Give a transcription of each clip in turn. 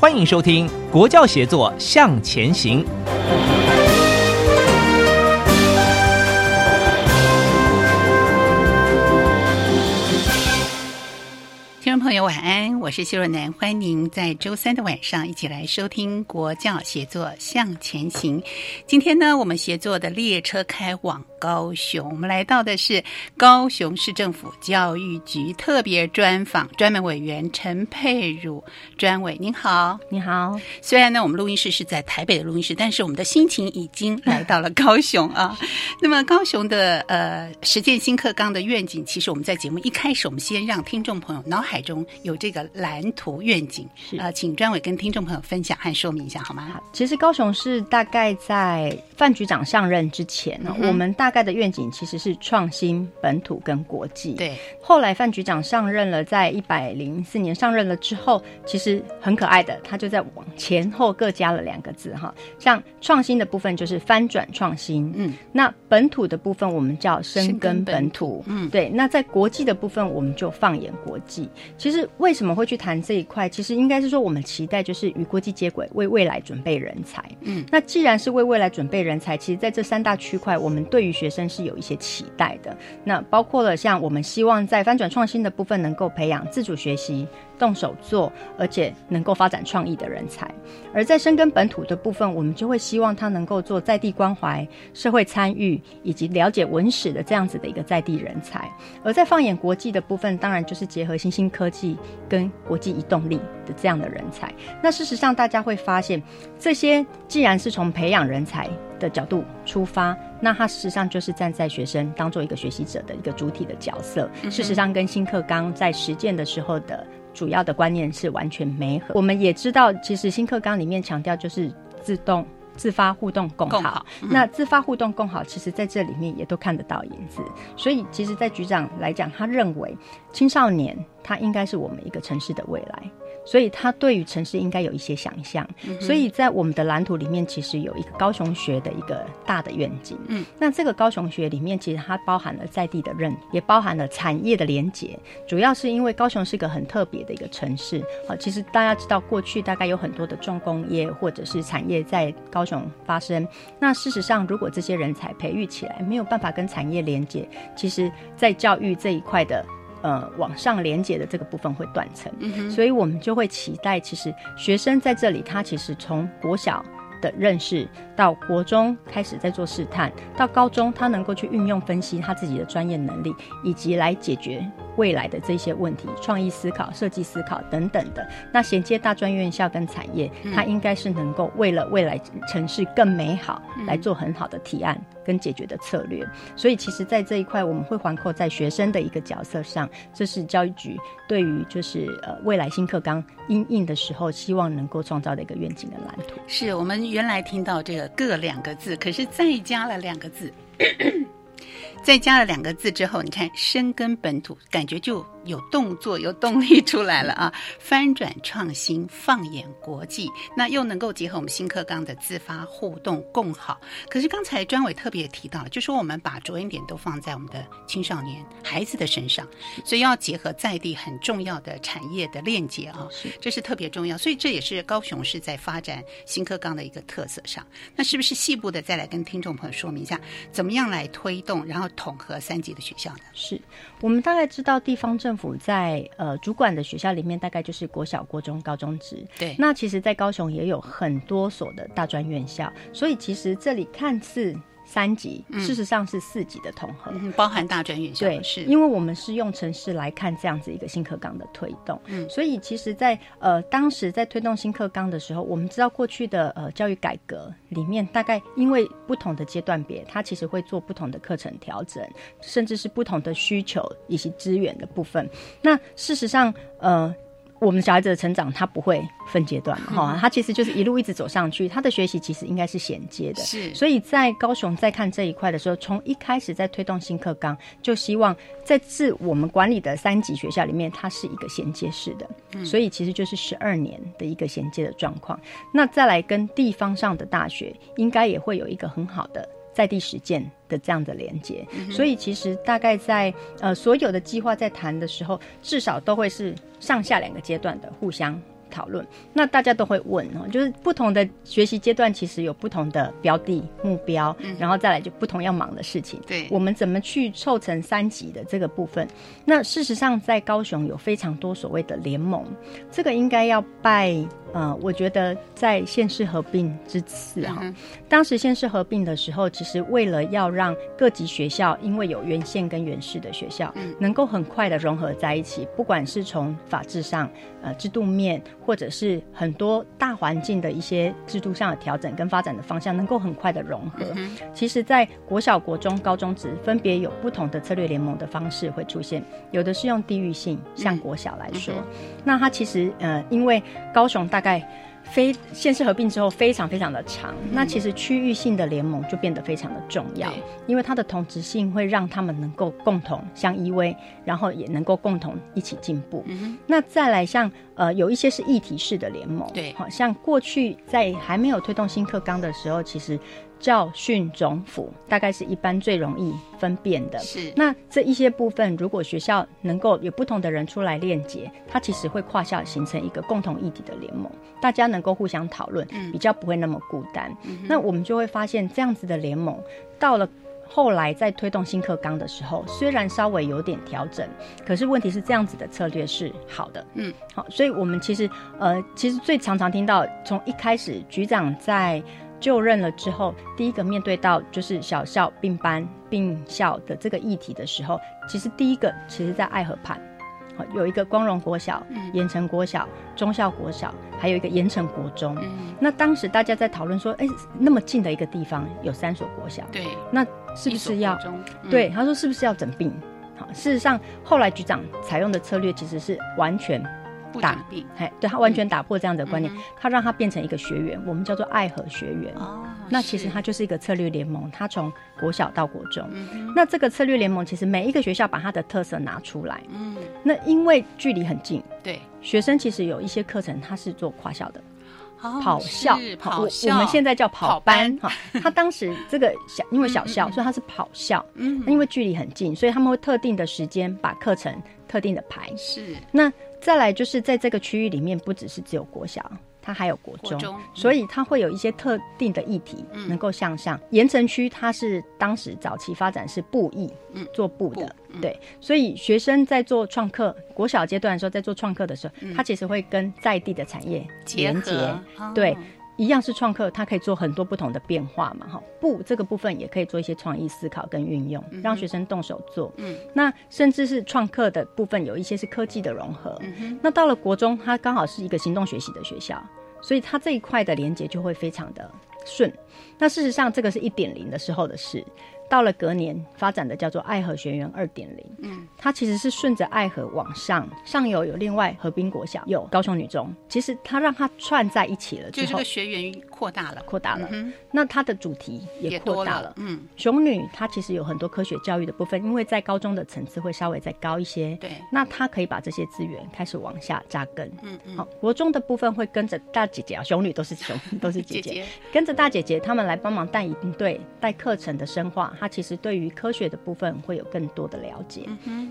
欢迎收听《国教协作向前行》。友，晚安，我是谢若楠，欢迎您在周三的晚上一起来收听《国教协作向前行》。今天呢，我们协作的列车开往。高雄，我们来到的是高雄市政府教育局特别专访专门委员陈佩儒专委，您好，你好。虽然呢，我们录音室是在台北的录音室，但是我们的心情已经来到了高雄啊。那么，高雄的呃实践新课纲的愿景，其实我们在节目一开始，我们先让听众朋友脑海中有这个蓝图愿景，呃，请专委跟听众朋友分享和说明一下好吗？好，其实高雄市大概在范局长上任之前呢，我们大大概的愿景其实是创新、本土跟国际。对，后来范局长上任了，在一百零四年上任了之后，其实很可爱的，他就在往前后各加了两个字哈。像创新的部分就是翻转创新，嗯，那本土的部分我们叫深耕本土，嗯，对。那在国际的部分，我们就放眼国际。其实为什么会去谈这一块？其实应该是说我们期待就是与国际接轨，为未来准备人才。嗯，那既然是为未来准备人才，其实在这三大区块，我们对于学生是有一些期待的，那包括了像我们希望在翻转创新的部分能够培养自主学习、动手做，而且能够发展创意的人才；而在深耕本土的部分，我们就会希望他能够做在地关怀、社会参与以及了解文史的这样子的一个在地人才；而在放眼国际的部分，当然就是结合新兴科技跟国际移动力的这样的人才。那事实上，大家会发现，这些既然是从培养人才。的角度出发，那他事实上就是站在学生当做一个学习者的一个主体的角色。事实上，跟新课纲在实践的时候的主要的观念是完全没合。我们也知道，其实新课纲里面强调就是自动、自发、互动共好。那自发、互动共好，其实在这里面也都看得到影子。所以，其实，在局长来讲，他认为青少年他应该是我们一个城市的未来。所以他对于城市应该有一些想象，所以在我们的蓝图里面，其实有一个高雄学的一个大的愿景。嗯，那这个高雄学里面，其实它包含了在地的认，也包含了产业的连结。主要是因为高雄是一个很特别的一个城市。好，其实大家知道，过去大概有很多的重工业或者是产业在高雄发生。那事实上，如果这些人才培育起来，没有办法跟产业连接，其实在教育这一块的。呃，往上连接的这个部分会断层，所以我们就会期待，其实学生在这里，他其实从国小的认识到国中开始在做试探，到高中他能够去运用分析他自己的专业能力，以及来解决。未来的这些问题，创意思考、设计思考等等的，那衔接大专院校跟产业，他应该是能够为了未来城市更美好来做很好的提案跟解决的策略。所以，其实，在这一块，我们会环扣在学生的一个角色上，这是教育局对于就是呃未来新课纲应应的时候，希望能够创造的一个愿景的蓝图。是我们原来听到这个“各”两个字，可是再加了两个字。再加了两个字之后，你看“深耕本土”，感觉就。有动作、有动力出来了啊！翻转创新，放眼国际，那又能够结合我们新课纲的自发互动共好。可是刚才专委特别提到，就说我们把着眼点都放在我们的青少年孩子的身上，所以要结合在地很重要的产业的链接啊，这是特别重要。所以这也是高雄市在发展新课纲的一个特色上。那是不是细部的再来跟听众朋友说明一下，怎么样来推动，然后后统合三级的学校呢？是我们大概知道地方政府在呃主管的学校里面，大概就是国小、国中、高中职。对，那其实，在高雄也有很多所的大专院校，所以其实这里看似。三级，事实上是四级的统合，包含大专院校。对，是因为我们是用城市来看这样子一个新课纲的推动，嗯，所以其实，在呃当时在推动新课纲的时候，我们知道过去的呃教育改革里面，大概因为不同的阶段别，它其实会做不同的课程调整，甚至是不同的需求以及资源的部分。那事实上，呃。我们小孩子的成长，他不会分阶段嘛，哈，他其实就是一路一直走上去，他的学习其实应该是衔接的。是，所以在高雄在看这一块的时候，从一开始在推动新课纲，就希望在自我们管理的三级学校里面，它是一个衔接式的，所以其实就是十二年的一个衔接的状况。那再来跟地方上的大学，应该也会有一个很好的。在地实践的这样的连接，所以其实大概在呃所有的计划在谈的时候，至少都会是上下两个阶段的互相。讨论，那大家都会问哦，就是不同的学习阶段，其实有不同的标的目标，然后再来就不同要忙的事情。对，我们怎么去凑成三级的这个部分？那事实上，在高雄有非常多所谓的联盟，这个应该要拜呃，我觉得在县市合并之次哈，当时县市合并的时候，其实为了要让各级学校，因为有原县跟原市的学校，能够很快的融合在一起，不管是从法制上呃制度面。或者是很多大环境的一些制度上的调整跟发展的方向，能够很快的融合。其实，在国小、国中、高中职分别有不同的策略联盟的方式会出现，有的是用地域性，像国小来说，那它其实呃，因为高雄大概。非县市合并之后非常非常的长，那其实区域性的联盟就变得非常的重要，因为它的同质性会让他们能够共同相依偎，然后也能够共同一起进步。那再来像呃有一些是议题式的联盟，对，好像过去在还没有推动新课纲的时候，其实。教训总府大概是一般最容易分辨的。是那这一些部分，如果学校能够有不同的人出来链接，它其实会跨校形成一个共同议题的联盟，大家能够互相讨论，比较不会那么孤单。那我们就会发现，这样子的联盟到了后来在推动新课纲的时候，虽然稍微有点调整，可是问题是这样子的策略是好的。嗯，好，所以我们其实呃，其实最常常听到从一开始局长在。就任了之后，第一个面对到就是小校并班并校的这个议题的时候，其实第一个其实在爱河畔，好有一个光荣国小、盐城国小、中校国小，还有一个盐城国中。那当时大家在讨论说，哎，那么近的一个地方有三所国小，对，那是不是要？对，他说是不是要整并？好，事实上后来局长采用的策略其实是完全。打，哎，对他完全打破这样的观念，他让他变成一个学员，我们叫做爱和学员。哦，那其实他就是一个策略联盟，他从国小到国中。那这个策略联盟其实每一个学校把它的特色拿出来。嗯，那因为距离很近，对学生其实有一些课程他是做跨校的，跑校，跑我们现在叫跑班。哈，他当时这个小因为小校，所以他是跑校。嗯，因为距离很近，所以他们会特定的时间把课程特定的排。是那。再来就是在这个区域里面，不只是只有国小，它还有国中，所以它会有一些特定的议题能够向上。盐城区它是当时早期发展是布艺，嗯，做布的，对，所以学生在做创客，国小阶段的时候在做创客的时候，他其实会跟在地的产业连接，对。一样是创客，它可以做很多不同的变化嘛，哈。不，这个部分也可以做一些创意思考跟运用，让学生动手做。嗯，那甚至是创客的部分，有一些是科技的融合。嗯那到了国中，它刚好是一个行动学习的学校，所以它这一块的连接就会非常的顺。那事实上，这个是一点零的时候的事。到了隔年发展的叫做爱河学园二点零，嗯，它其实是顺着爱河往上，上游有另外河滨国小，有高雄女中，其实它让它串在一起了，就这个学员扩大了，扩大了，那它的主题也扩大了，嗯，雄女它其实有很多科学教育的部分，因为在高中的层次会稍微再高一些，对，那它可以把这些资源开始往下扎根，嗯嗯，好，国中的部分会跟着大姐姐啊，雄女都是雄都是 姐姐，跟着大姐姐他们来帮忙带营队、带课程的深化。他其实对于科学的部分会有更多的了解。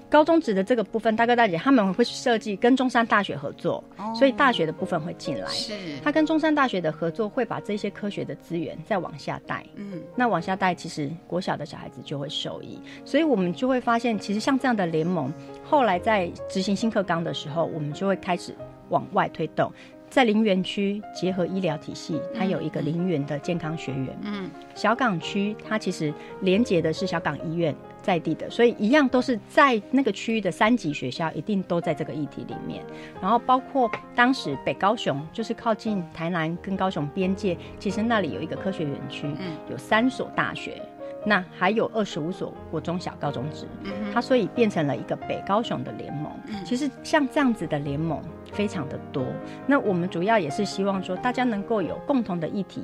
高中职的这个部分，大哥大姐他们会设计跟中山大学合作，所以大学的部分会进来。是他跟中山大学的合作会把这些科学的资源再往下带。嗯，那往下带，其实国小的小孩子就会受益，所以我们就会发现，其实像这样的联盟，后来在执行新课纲的时候，我们就会开始往外推动。在林园区结合医疗体系，它有一个林园的健康学院。嗯，小港区它其实连接的是小港医院在地的，所以一样都是在那个区域的三级学校，一定都在这个议题里面。然后包括当时北高雄，就是靠近台南跟高雄边界，其实那里有一个科学园区，有三所大学。那还有二十五所国中小、高中职，它所以变成了一个北高雄的联盟。其实像这样子的联盟非常的多。那我们主要也是希望说，大家能够有共同的议题。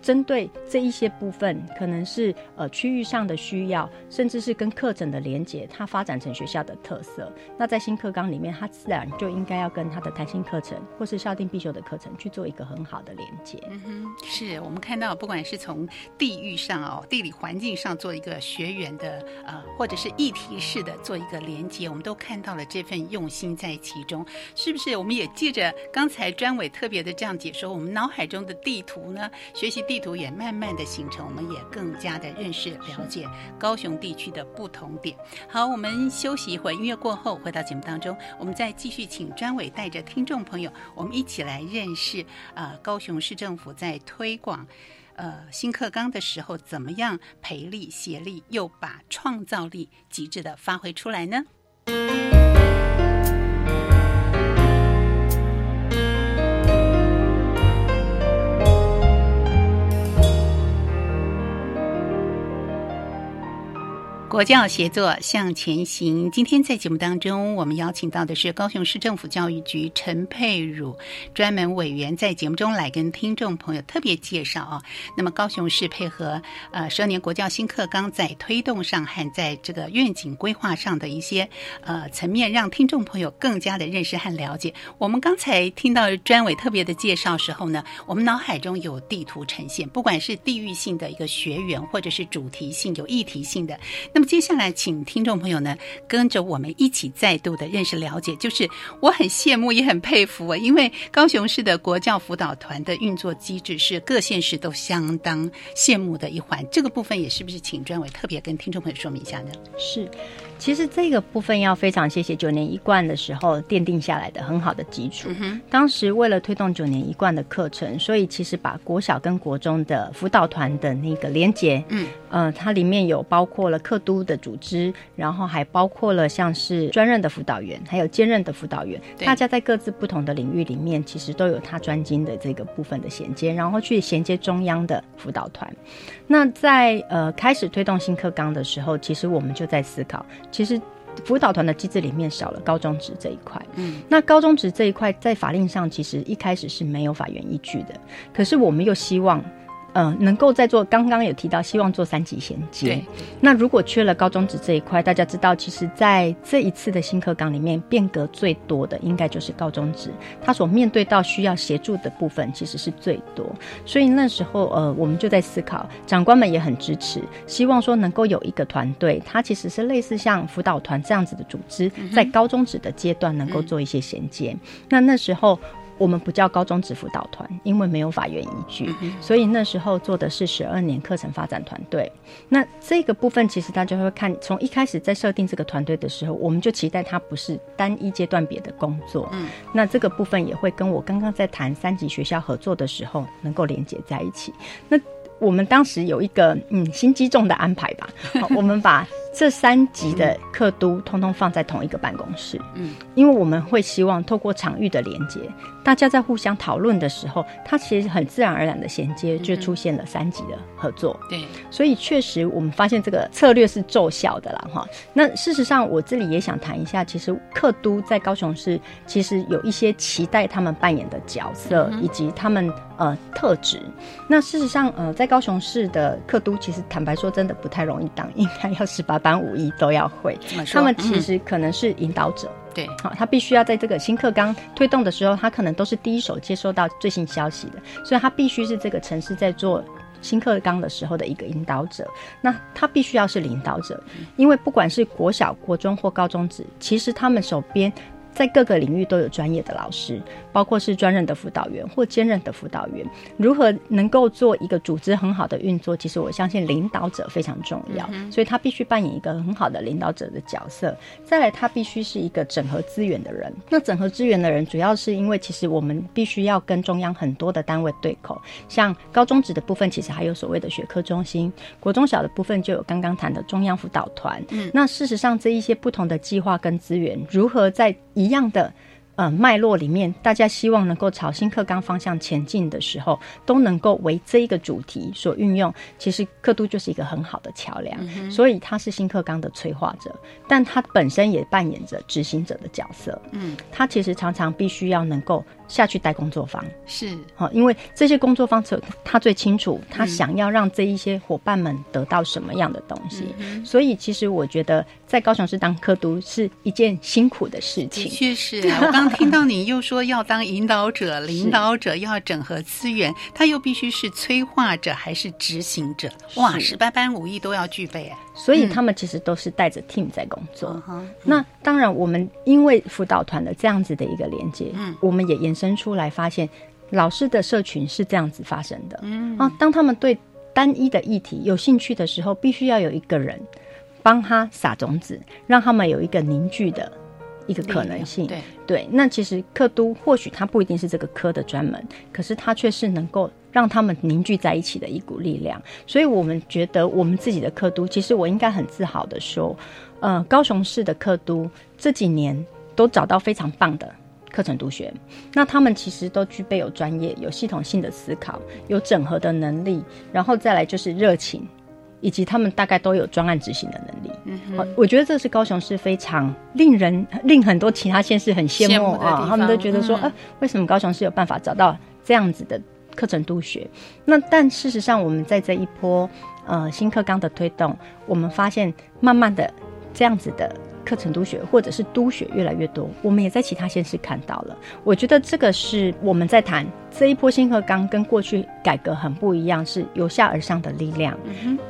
针对这一些部分，可能是呃区域上的需要，甚至是跟课程的连接，它发展成学校的特色。那在新课纲里面，它自然就应该要跟它的弹性课程或是校定必修的课程去做一个很好的连接。嗯哼，是我们看到，不管是从地域上哦，地理环境上做一个学员的呃，或者是议题式的做一个连接，我们都看到了这份用心在其中，是不是？我们也借着刚才专委特别的这样解说，我们脑海中的地图呢，学习。地图也慢慢的形成，我们也更加的认识了解高雄地区的不同点。好，我们休息一会儿，音乐过后回到节目当中，我们再继续请专委带着听众朋友，我们一起来认识呃高雄市政府在推广呃新课纲的时候，怎么样培力协力，又把创造力极致的发挥出来呢？国教协作向前行。今天在节目当中，我们邀请到的是高雄市政府教育局陈佩茹专门委员，在节目中来跟听众朋友特别介绍啊。那么高雄市配合呃十二年国教新课纲，在推动上和在这个愿景规划上的一些呃层面，让听众朋友更加的认识和了解。我们刚才听到专委特别的介绍时候呢，我们脑海中有地图呈现，不管是地域性的一个学员，或者是主题性有议题性的。那么接下来，请听众朋友呢跟着我们一起再度的认识了解。就是我很羡慕，也很佩服啊，因为高雄市的国教辅导团的运作机制是各县市都相当羡慕的一环。这个部分也是不是请专委特别跟听众朋友说明一下呢？是。其实这个部分要非常谢谢九年一贯的时候奠定下来的很好的基础。当时为了推动九年一贯的课程，所以其实把国小跟国中的辅导团的那个连结，嗯，呃，它里面有包括了课都的组织，然后还包括了像是专任的辅导员，还有兼任的辅导员，大家在各自不同的领域里面，其实都有他专精的这个部分的衔接，然后去衔接中央的辅导团。那在呃开始推动新课纲的时候，其实我们就在思考。其实辅导团的机制里面少了高中职这一块，嗯，那高中职这一块在法令上其实一开始是没有法源依据的，可是我们又希望。嗯，能够在做刚刚有提到，希望做三级衔接。那如果缺了高中职这一块，大家知道，其实在这一次的新课纲里面，变革最多的应该就是高中职，他所面对到需要协助的部分其实是最多。所以那时候，呃，我们就在思考，长官们也很支持，希望说能够有一个团队，它其实是类似像辅导团这样子的组织，在高中职的阶段能够做一些衔接。那那时候。我们不叫高中职辅导团，因为没有法院依据，所以那时候做的是十二年课程发展团队。那这个部分其实大家会看，从一开始在设定这个团队的时候，我们就期待它不是单一阶段别的工作。嗯，那这个部分也会跟我刚刚在谈三级学校合作的时候能够连接在一起。那我们当时有一个嗯心机重的安排吧，好我们把。这三级的课都通通放在同一个办公室，嗯，因为我们会希望透过场域的连接，大家在互相讨论的时候，它其实很自然而然的衔接就出现了三级的合作，对，所以确实我们发现这个策略是奏效的啦，哈。那事实上我这里也想谈一下，其实课都在高雄市其实有一些期待他们扮演的角色以及他们呃特质。那事实上呃在高雄市的课都其实坦白说真的不太容易当，应该要十八班五艺都要会，他们其实可能是引导者，对，好，他必须要在这个新课纲推动的时候，他可能都是第一手接收到最新消息的，所以他必须是这个城市在做新课纲的时候的一个引导者。那他必须要是领导者，因为不管是国小、国中或高中职，其实他们手边。在各个领域都有专业的老师，包括是专任的辅导员或兼任的辅导员。如何能够做一个组织很好的运作？其实我相信领导者非常重要，所以他必须扮演一个很好的领导者的角色。再来，他必须是一个整合资源的人。那整合资源的人，主要是因为其实我们必须要跟中央很多的单位对口。像高中职的部分，其实还有所谓的学科中心；国中小的部分就有刚刚谈的中央辅导团。嗯，那事实上这一些不同的计划跟资源，如何在一样的呃脉络里面，大家希望能够朝新课纲方向前进的时候，都能够为这一个主题所运用。其实课都就是一个很好的桥梁，所以它是新课纲的催化者，但它本身也扮演着执行者的角色。嗯，它其实常常必须要能够。下去带工作坊是好，因为这些工作坊他他最清楚，他想要让这一些伙伴们得到什么样的东西。所以其实我觉得在高雄市当科督是一件辛苦的事情。的确是我刚听到你又说要当引导者、领导者，要整合资源，他又必须是催化者还是执行者？哇，十八般武艺都要具备。所以他们其实都是带着 team 在工作。那当然，我们因为辅导团的这样子的一个连接，嗯，我们也延伸出来发现，老师的社群是这样子发生的。嗯啊，当他们对单一的议题有兴趣的时候，必须要有一个人帮他撒种子，让他们有一个凝聚的一个可能性。对对，那其实科都或许他不一定是这个科的专门，可是他却是能够。让他们凝聚在一起的一股力量，所以我们觉得我们自己的课都，其实我应该很自豪的说，呃，高雄市的课都这几年都找到非常棒的课程督学，那他们其实都具备有专业、有系统性的思考、有整合的能力，然后再来就是热情，以及他们大概都有专案执行的能力。嗯，我觉得这是高雄市非常令人令很多其他县市很羡慕啊，他们都觉得说，呃，为什么高雄市有办法找到这样子的？课程督学，那但事实上，我们在这一波呃新课纲的推动，我们发现慢慢的这样子的课程督学或者是督学越来越多，我们也在其他县市看到了。我觉得这个是我们在谈这一波新课纲跟过去改革很不一样，是由下而上的力量，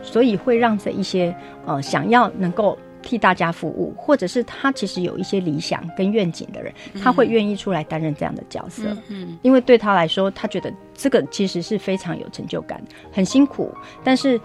所以会让这一些呃想要能够。替大家服务，或者是他其实有一些理想跟愿景的人，他会愿意出来担任这样的角色。嗯，因为对他来说，他觉得这个其实是非常有成就感，很辛苦，但是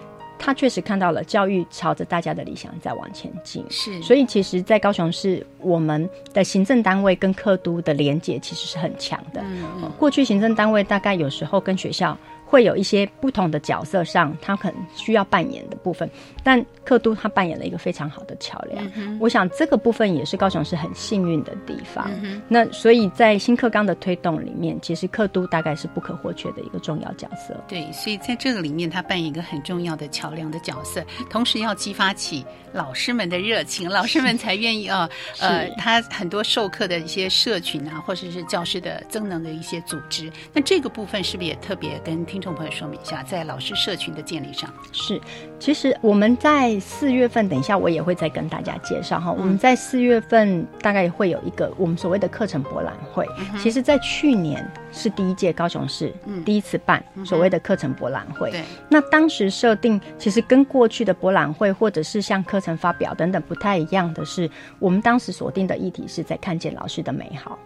他确实看到了教育朝着大家的理想在往前进。是，所以其实，在高雄市，我们的行政单位跟客都的连接其实是很强的。嗯，过去行政单位大概有时候跟学校。会有一些不同的角色上，他可能需要扮演的部分，但克都他扮演了一个非常好的桥梁。我想这个部分也是高雄市很幸运的地方。那所以在新课纲的推动里面，其实克都大概是不可或缺的一个重要角色。对，所以在这个里面，他扮演一个很重要的桥梁的角色，同时要激发起老师们的热情，老师们 才愿意啊。呃，他很多授课的一些社群啊，或者是教师的增能的一些组织，那这个部分是不是也特别跟听？众朋友说明一下，在老师社群的建立上是，其实我们在四月份，等一下我也会再跟大家介绍哈。我们在四月份大概会有一个我们所谓的课程博览会。其实，在去年是第一届高雄市第一次办所谓的课程博览会。对那当时设定其实跟过去的博览会或者是像课程发表等等不太一样的是，我们当时锁定的议题是在看见老师的美好，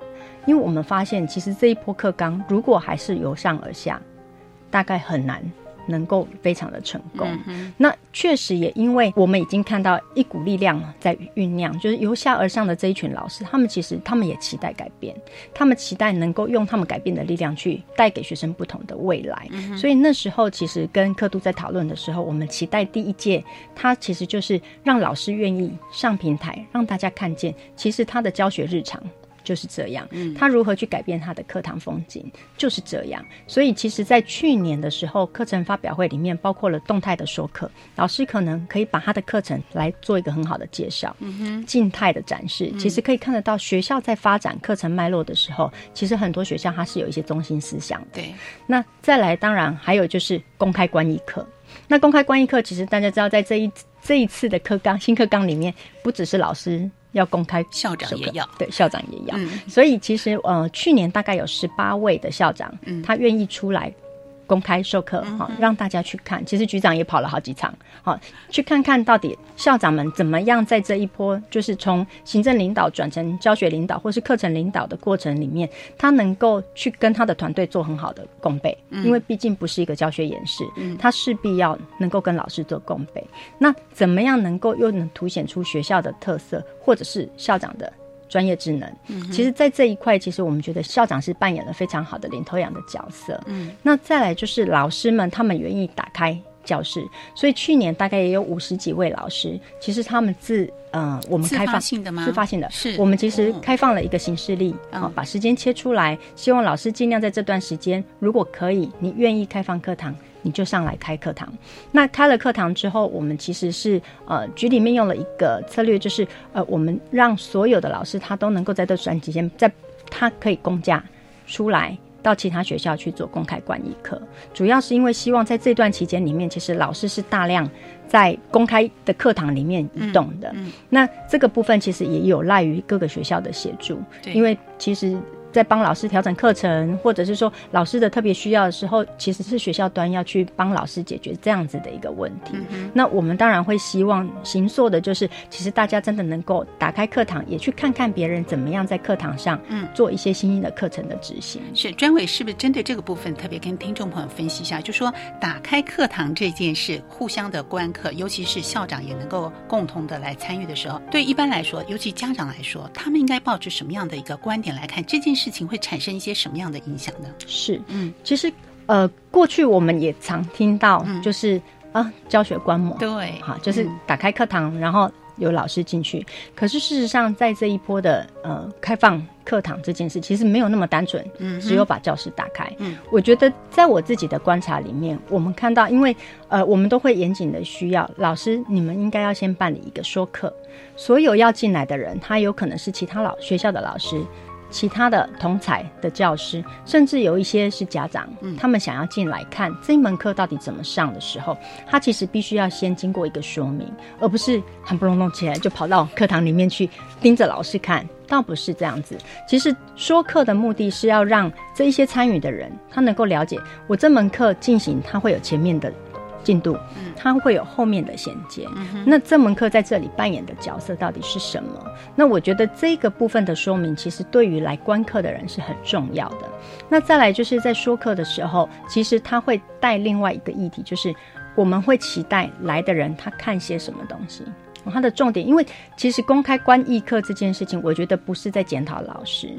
因为我们发现其实这一波课纲如果还是由上而下。大概很难能够非常的成功。那确实也因为我们已经看到一股力量在酝酿，就是由下而上的这一群老师，他们其实他们也期待改变，他们期待能够用他们改变的力量去带给学生不同的未来。所以那时候其实跟刻度在讨论的时候，我们期待第一届，它其实就是让老师愿意上平台，让大家看见，其实他的教学日常。就是这样，他如何去改变他的课堂风景，就是这样。所以，其实，在去年的时候，课程发表会里面包括了动态的说课，老师可能可以把他的课程来做一个很好的介绍。嗯哼，静态的展示，其实可以看得到学校在发展课程脉络的时候，其实很多学校它是有一些中心思想的。对，那再来，当然还有就是公开观议课。那公开观议课，其实大家知道，在这一这一次的课纲新课纲里面，不只是老师。要公开，校长也要，对，校长也要。所以其实呃，去年大概有十八位的校长，他愿意出来公开授课，好让大家去看。其实局长也跑了好几场，好去看看到底校长们怎么样在这一波，就是从行政领导转成教学领导或是课程领导的过程里面，他能够去跟他的团队做很好的共备，因为毕竟不是一个教学演示，他势必要能够跟老师做共备。那怎么样能够又能凸显出学校的特色，或者是校长的？专业智能，其实，在这一块，其实我们觉得校长是扮演了非常好的领头羊的角色。嗯，那再来就是老师们，他们愿意打开教室，所以去年大概也有五十几位老师，其实他们自呃，我们开放性的吗？自发性的，是。我们其实开放了一个形式力啊，把时间切出来，希望老师尽量在这段时间，如果可以，你愿意开放课堂。你就上来开课堂，那开了课堂之后，我们其实是呃局里面用了一个策略，就是呃我们让所有的老师他都能够在这段期间，在他可以公假出来到其他学校去做公开管理课，主要是因为希望在这段期间里面，其实老师是大量在公开的课堂里面移动的，那这个部分其实也有赖于各个学校的协助，因为其实。在帮老师调整课程，或者是说老师的特别需要的时候，其实是学校端要去帮老师解决这样子的一个问题。那我们当然会希望行硕的就是，其实大家真的能够打开课堂，也去看看别人怎么样在课堂上嗯做一些新兴的课程的执行。是专委是不是针对这个部分特别跟听众朋友分析一下？就说打开课堂这件事，互相的观课，尤其是校长也能够共同的来参与的时候，对一般来说，尤其家长来说，他们应该抱着什么样的一个观点来看这件事？情会产生一些什么样的影响呢？是，嗯，其实，呃，过去我们也常听到，就是啊，教学观摩，对，哈，就是打开课堂，然后有老师进去。可是事实上，在这一波的呃开放课堂这件事，其实没有那么单纯，嗯，只有把教室打开。嗯，我觉得在我自己的观察里面，我们看到，因为呃，我们都会严谨的需要老师，你们应该要先办理一个说课，所有要进来的人，他有可能是其他老学校的老师。其他的同才的教师，甚至有一些是家长，他们想要进来看这一门课到底怎么上的时候，他其实必须要先经过一个说明，而不是很不隆咚起来就跑到课堂里面去盯着老师看，倒不是这样子。其实说课的目的是要让这一些参与的人，他能够了解我这门课进行，他会有前面的。进度，它会有后面的衔接。那这门课在这里扮演的角色到底是什么？那我觉得这个部分的说明，其实对于来观课的人是很重要的。那再来就是在说课的时候，其实他会带另外一个议题，就是我们会期待来的人他看些什么东西。他的重点，因为其实公开观议课这件事情，我觉得不是在检讨老师，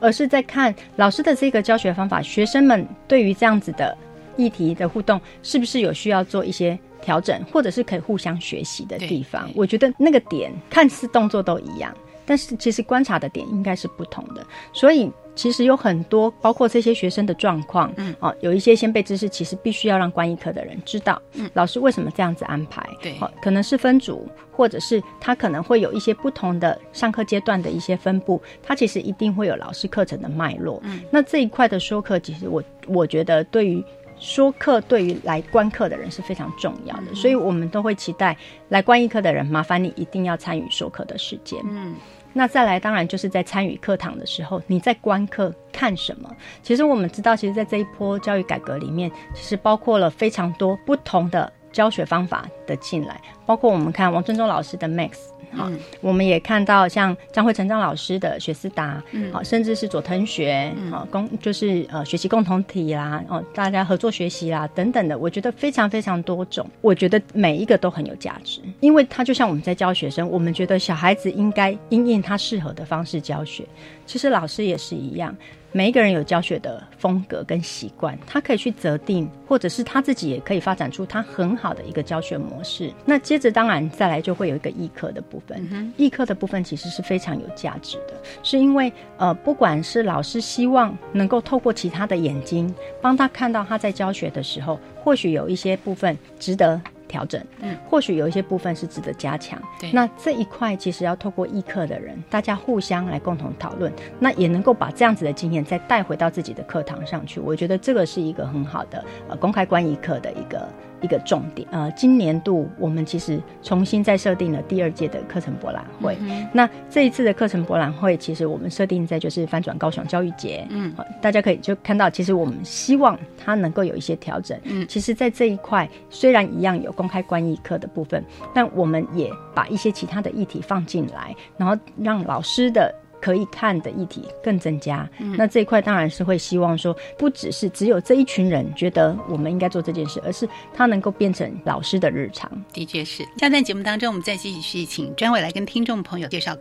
而是在看老师的这个教学方法，学生们对于这样子的。议题的互动是不是有需要做一些调整，或者是可以互相学习的地方？我觉得那个点看似动作都一样，但是其实观察的点应该是不同的。所以其实有很多，包括这些学生的状况，嗯，哦，有一些先辈知识，其实必须要让观一课的人知道，嗯，老师为什么这样子安排？对，可能是分组，或者是他可能会有一些不同的上课阶段的一些分布，他其实一定会有老师课程的脉络。嗯，那这一块的说课，其实我我觉得对于。说课对于来观课的人是非常重要的，所以我们都会期待来观一课的人，麻烦你一定要参与说课的时间。嗯，那再来，当然就是在参与课堂的时候，你在观课看什么？其实我们知道，其实，在这一波教育改革里面，其实包括了非常多不同的教学方法的进来，包括我们看王振中老师的 Max。好，我们也看到像张慧成张老师的学思达，好，甚至是佐藤学，好，共就是呃学习共同体啦，哦，大家合作学习啦等等的，我觉得非常非常多种，我觉得每一个都很有价值，因为他就像我们在教学生，我们觉得小孩子应该因应他适合的方式教学，其实老师也是一样。每一个人有教学的风格跟习惯，他可以去择定，或者是他自己也可以发展出他很好的一个教学模式。那接着当然再来就会有一个艺课的部分，艺课的部分其实是非常有价值的，是因为呃，不管是老师希望能够透过其他的眼睛帮他看到他在教学的时候，或许有一些部分值得。调整，嗯，或许有一些部分是值得加强。对，那这一块其实要透过议课的人，大家互相来共同讨论，那也能够把这样子的经验再带回到自己的课堂上去。我觉得这个是一个很好的呃公开观议课的一个一个重点。呃，今年度我们其实重新再设定了第二届的课程博览会。那这一次的课程博览会，其实我们设定在就是翻转高雄教育节。嗯，大家可以就看到，其实我们希望它能够有一些调整。嗯，其实，在这一块虽然一样有公开观议课的部分，但我们也把一些其他的议题放进来，然后让老师的。可以看的议题更增加，那这一块当然是会希望说，不只是只有这一群人觉得我们应该做这件事，而是它能够变成老师的日常。的确是。下段节目当中，我们再继续请专委来跟听众朋友介绍。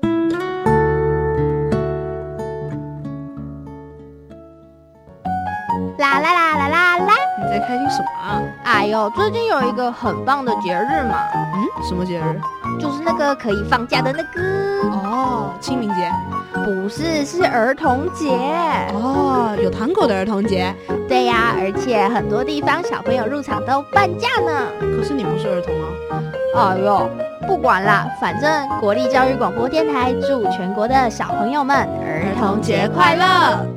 啦啦啦在开心什么啊？哎呦，最近有一个很棒的节日嘛。嗯，什么节日？就是那个可以放假的那个。哦，清明节。不是，是儿童节哦，有糖果的儿童节。对呀，而且很多地方小朋友入场都半价呢。可是你不是儿童啊。哎呦，不管啦，反正国立教育广播电台祝全国的小朋友们儿童节快乐。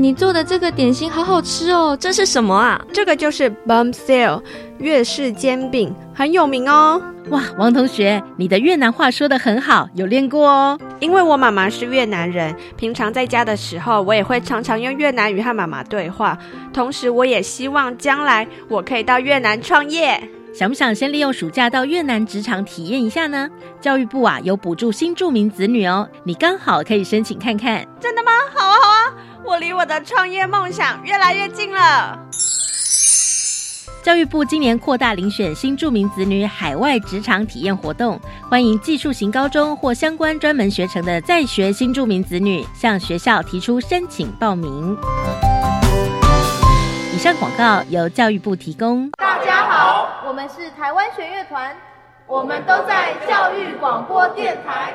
你做的这个点心好好吃哦！这是什么啊？这个就是 Bum Sale 越式煎饼，很有名哦。哇，王同学，你的越南话说的很好，有练过哦。因为我妈妈是越南人，平常在家的时候，我也会常常用越南语和妈妈对话。同时，我也希望将来我可以到越南创业。想不想先利用暑假到越南职场体验一下呢？教育部啊有补助新住民子女哦，你刚好可以申请看看。真的吗？好啊，好啊。我离我的创业梦想越来越近了。教育部今年扩大遴选新著名子女海外职场体验活动，欢迎技术型高中或相关专门学程的在学新著名子女向学校提出申请报名。以上广告由教育部提供。大家好，我们是台湾学乐团，我们都在教育广播电台。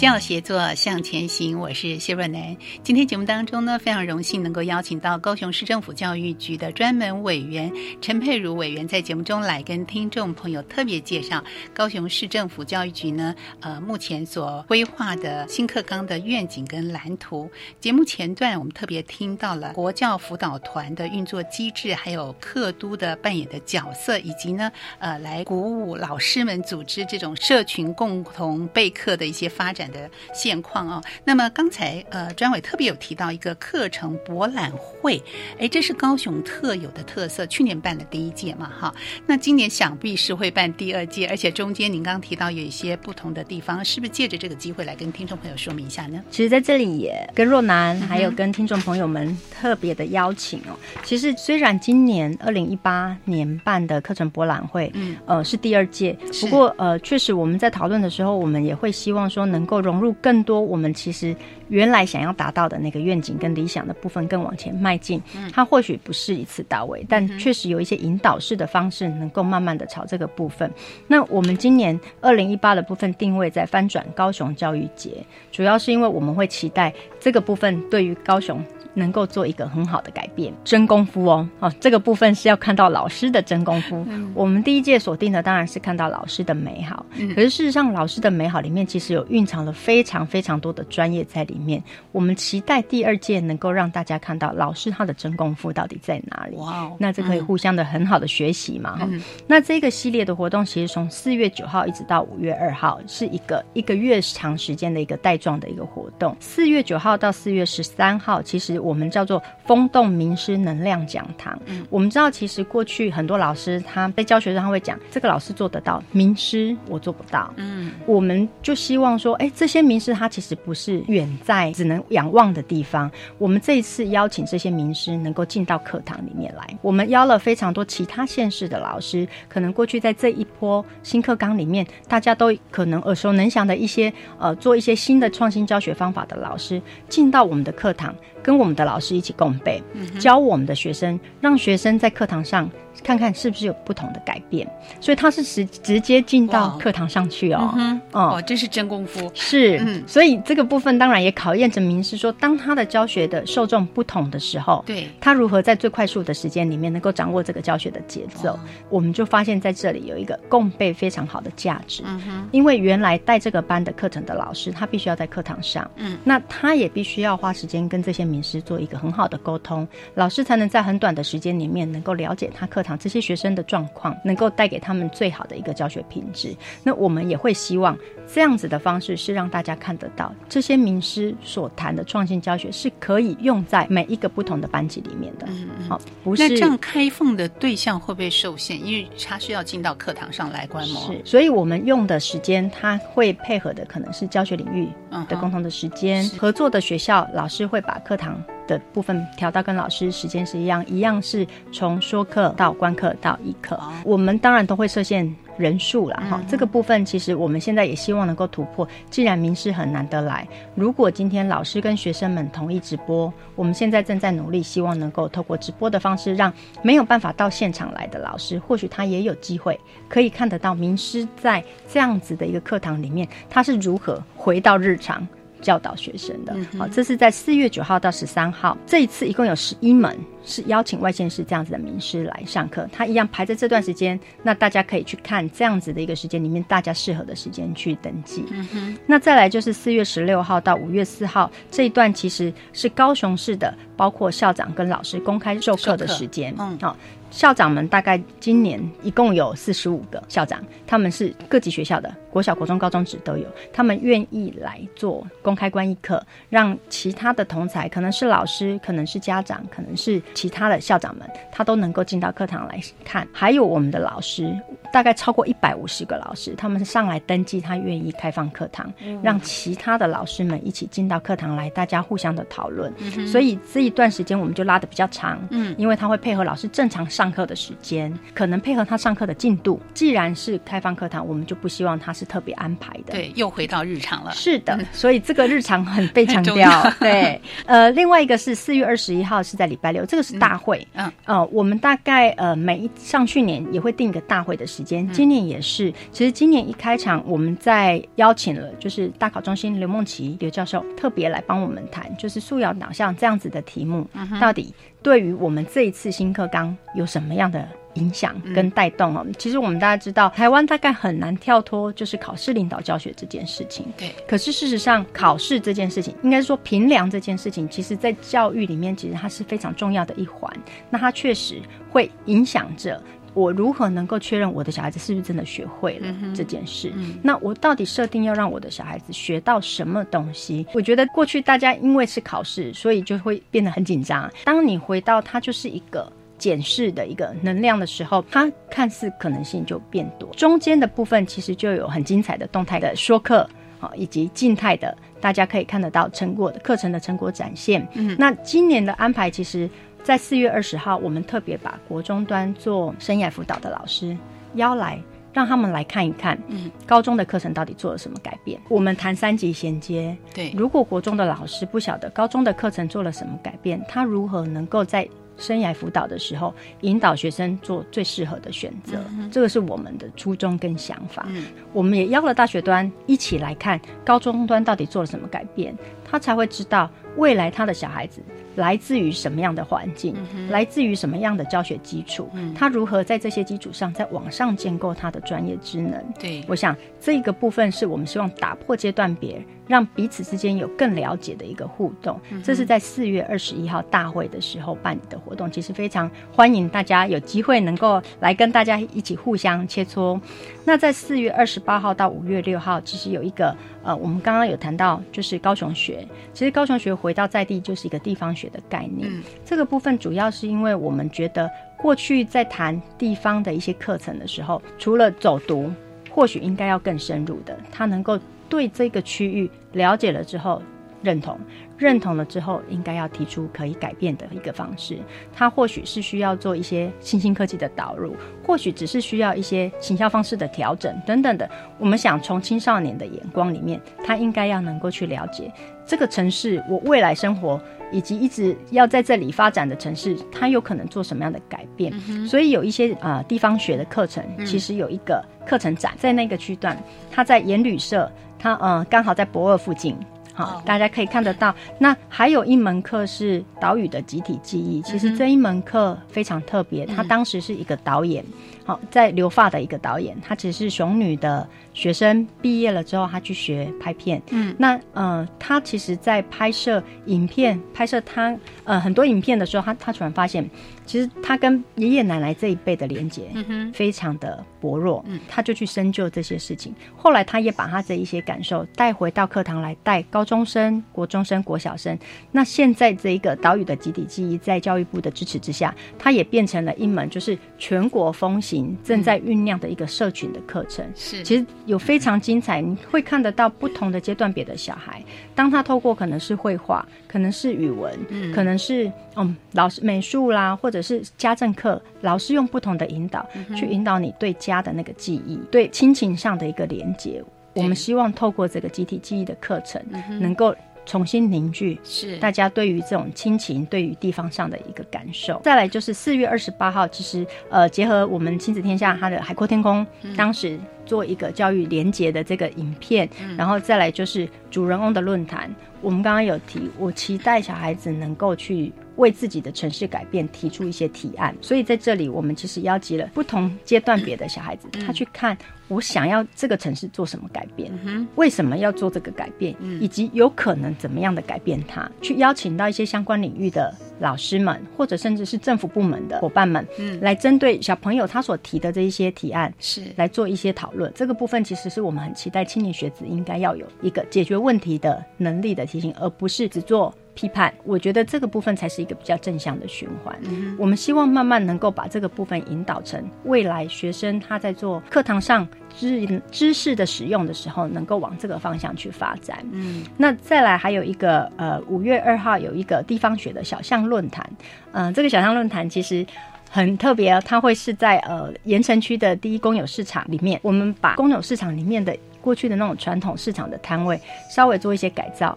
教协作向前行，我是谢若楠。今天节目当中呢，非常荣幸能够邀请到高雄市政府教育局的专门委员陈佩如委员，在节目中来跟听众朋友特别介绍高雄市政府教育局呢，呃，目前所规划的新课纲的愿景跟蓝图。节目前段我们特别听到了国教辅导团的运作机制，还有课督的扮演的角色，以及呢，呃，来鼓舞老师们组织这种社群共同备课的一些发展。的现况哦，那么刚才呃专委特别有提到一个课程博览会，哎，这是高雄特有的特色，去年办了第一届嘛哈，那今年想必是会办第二届，而且中间您刚刚提到有一些不同的地方，是不是借着这个机会来跟听众朋友说明一下呢？其实在这里也跟若楠还有跟听众朋友们特别的邀请哦。其实虽然今年二零一八年办的课程博览会，嗯呃是第二届，不过呃确实我们在讨论的时候，我们也会希望说能够。融入更多我们其实原来想要达到的那个愿景跟理想的部分，更往前迈进。它或许不是一次到位，但确实有一些引导式的方式，能够慢慢的朝这个部分。那我们今年二零一八的部分定位在翻转高雄教育节，主要是因为我们会期待这个部分对于高雄。能够做一个很好的改变，真功夫哦，哦，这个部分是要看到老师的真功夫。我们第一届锁定的当然是看到老师的美好，可是事实上，老师的美好里面其实有蕴藏了非常非常多的专业在里面。我们期待第二届能够让大家看到老师他的真功夫到底在哪里。哇，哦那这可以互相的很好的学习嘛。哈，那这个系列的活动其实从四月九号一直到五月二号，是一个一个月长时间的一个带状的一个活动。四月九号到四月十三号，其实我。我们叫做风动名师能量讲堂。嗯我们知道，其实过去很多老师他在教学上他会讲，这个老师做得到，名师我做不到。嗯我们就希望说，哎，这些名师他其实不是远在只能仰望的地方。我们这一次邀请这些名师能够进到课堂里面来，我们邀了非常多其他县市的老师，可能过去在这一波新课纲里面，大家都可能耳熟能详的一些呃，做一些新的创新教学方法的老师，进到我们的课堂，跟我们的老师一起共备，教我们的学生，让学生在课堂上看看是不是有不同的改变。所以他是直直接进到课堂上去哦，嗯，哦。哦，这是真功夫。是，嗯。所以这个部分当然也考验着名师说，当他的教学的受众不同的时候，对，他如何在最快速的时间里面能够掌握这个教学的节奏，我们就发现在这里有一个共备非常好的价值。嗯哼，因为原来带这个班的课程的老师，他必须要在课堂上，嗯，那他也必须要花时间跟这些名师做一个很好的沟通，老师才能在很短的时间里面能够了解他课堂这些学生的状况，能够带给他们最好的一个教学品质。那我们也会希望这样子的方式是让大家看得到这些名师所谈的创新教学是可以用在每一个不同的班级里面的。嗯嗯。好，不是那这样开放的对象会不会受限？因为他是要进到课堂上来观摩。是，所以我们用的时间，它会配合的可能是教学领域的共同的时间，是合作的学校老师会把课堂的部分调到跟老师时间是一样，一样是从说课到观课到议课。哦我们当然都会设限人数啦，哈、嗯这个部分其实我们现在也希望能够突破。既然名师很难得来，如果今天老师跟学生们同意直播，我们现在正在努力，希望能够透过直播的方式，让没有办法到现场来的老师，或许他也有机会可以看得到名师在这样子的一个课堂里面，他是如何回到日常。教导学生的，好，这是在四月九号到十三号，这一次一共有十一门是邀请外县市这样子的名师来上课，他一样排在这段时间，那大家可以去看这样子的一个时间里面，大家适合的时间去登记。嗯哼，那再来就是四月十六号到五月四号这一段，其实是高雄市的，包括校长跟老师公开授课的时间。嗯。好、校长们大概今年一共有四十五个校长，他们是各级学校的，国小、国中、高中职都有，他们愿意来做公开观一课，让其他的同才，可能是老师，可能是家长，可能是其他的校长们，他都能够进到课堂来看。还有我们的老师，大概超过一百五十个老师，他们上来登记，他愿意开放课堂，让其他的老师们一起进到课堂来，大家互相的讨论。所以这一段时间我们就拉的比较长，嗯因为他会配合老师正常上课的时间，可能配合他上课的进度。既然是开放课堂，我们就不希望他是特别安排的。对，又回到日常了。是的，所以这个日常很被强调。对，呃，另外一个是四月二十一号是在礼拜六，这个是大会。嗯呃，我们大概呃每一上去年也会定一个大会的时间，嗯今年也是。其实今年一开场，我们在邀请了就是大考中心刘梦琪刘教授特别来帮我们谈，就是素养导向这样子的题目，嗯到底对于我们这一次新课纲有什么样的影响跟带动哦？其实我们大家知道，台湾大概很难跳脱就是考试领导教学这件事情。对，可是事实上，考试这件事情，应该说评量这件事情，其实在教育里面，其实它是非常重要的一环。那它确实会影响着我如何能够确认我的小孩子是不是真的学会了这件事。那我到底设定要让我的小孩子学到什么东西？我觉得过去大家因为是考试，所以就会变得很紧张。当你回到它就是一个。检视的一个能量的时候，它看似可能性就变多。中间的部分其实就有很精彩的动态的说课啊，以及静态的，大家可以看得到成果的课程的成果展现。嗯那今年的安排，其实在四月二十号，我们特别把国中端做生涯辅导的老师邀来。让他们来看一看，嗯，高中的课程到底做了什么改变？我们谈三级衔接，对，如果国中的老师不晓得高中的课程做了什么改变，他如何能够在生涯辅导的时候引导学生做最适合的选择？这个是我们的初衷跟想法。嗯我们也邀了大学端一起来看高中端到底做了什么改变，他才会知道未来他的小孩子来自于什么样的环境，来自于什么样的教学基础，他如何在这些基础上在往上建构他的专业职能。对，我想这个部分是我们希望打破阶段别，让彼此之间有更了解的一个互动。这是在四月二十一号大会的时候办理的活动，其实非常欢迎大家有机会能够来跟大家一起互相切磋。那在四月二十八号到五月六号，其实有一个呃，我们刚刚有谈到，就是高雄学学，其实高雄学回到在地就是一个地方学的概念。这个部分主要是因为我们觉得过去在谈地方的一些课程的时候，除了走读，或许应该要更深入的，他能够对这个区域了解了之后认同。认同了之后，应该要提出可以改变的一个方式。它或许是需要做一些新兴科技的导入，或许只是需要一些行销方式的调整等等的。我们想从青少年的眼光里面，他应该要能够去了解这个城市，我未来生活以及一直要在这里发展的城市，它有可能做什么样的改变。所以有一些啊地方学的课程，其实有一个课程展在那个区段，它在盐旅社，它呃刚好在博尔附近。好，大家可以看得到。那还有一门课是岛屿的集体记忆，其实这一门课非常特别。他当时是一个导演，好，在留发的一个导演，他只是熊女的学生，毕业了之后他去学拍片。嗯，那呃，他其实在拍摄影片、拍摄他呃很多影片的时候，他他突然发现。其实他跟爷爷奶奶这一辈的连接非常的薄弱，嗯他就去深究这些事情。后来他也把他这一些感受带回到课堂来带高中生、国中生、国小生。那现在这一个岛屿的集体记忆，在教育部的支持之下，它也变成了一门就是全国风行、正在酝酿的一个社群的课程。是，其实有非常精彩，你会看得到不同的阶段别的小孩，当他透过可能是绘画，可能是语文，可能是嗯老师美术啦，或者是家政课，老师用不同的引导去引导你对家的那个记忆，对亲情上的一个连接。我们希望透过这个集体记忆的课程，能够重新凝聚是大家对于这种亲情、对于地方上的一个感受。再来就是四月二十八号，其实呃，结合我们亲子天下它的海阔天空，当时做一个教育连结的这个影片，然后再来就是主人翁的论坛。我们刚刚有提，我期待小孩子能够去。为自己的城市改变提出一些提案，所以在这里我们其实邀集了不同阶段别的小孩子，他去看我想要这个城市做什么改变，为什么要做这个改变，以及有可能怎么样的改变它，去邀请到一些相关领域的老师们，或者甚至是政府部门的伙伴们，来针对小朋友他所提的这一些提案，是。来做一些讨论。这个部分其实是我们很期待青年学子应该要有一个解决问题的能力的提醒，而不是只做。批判，我觉得这个部分才是一个比较正向的循环。我们希望慢慢能够把这个部分引导成未来学生他在做课堂上知知识的使用的时候，能够往这个方向去发展。嗯，那再来还有一个呃，五月二号有一个地方学的小象论坛。嗯，这个小象论坛其实很特别，它会是在呃盐城区的第一公有市场里面，我们把公有市场里面的。过去的那种传统市场的摊位，稍微做一些改造，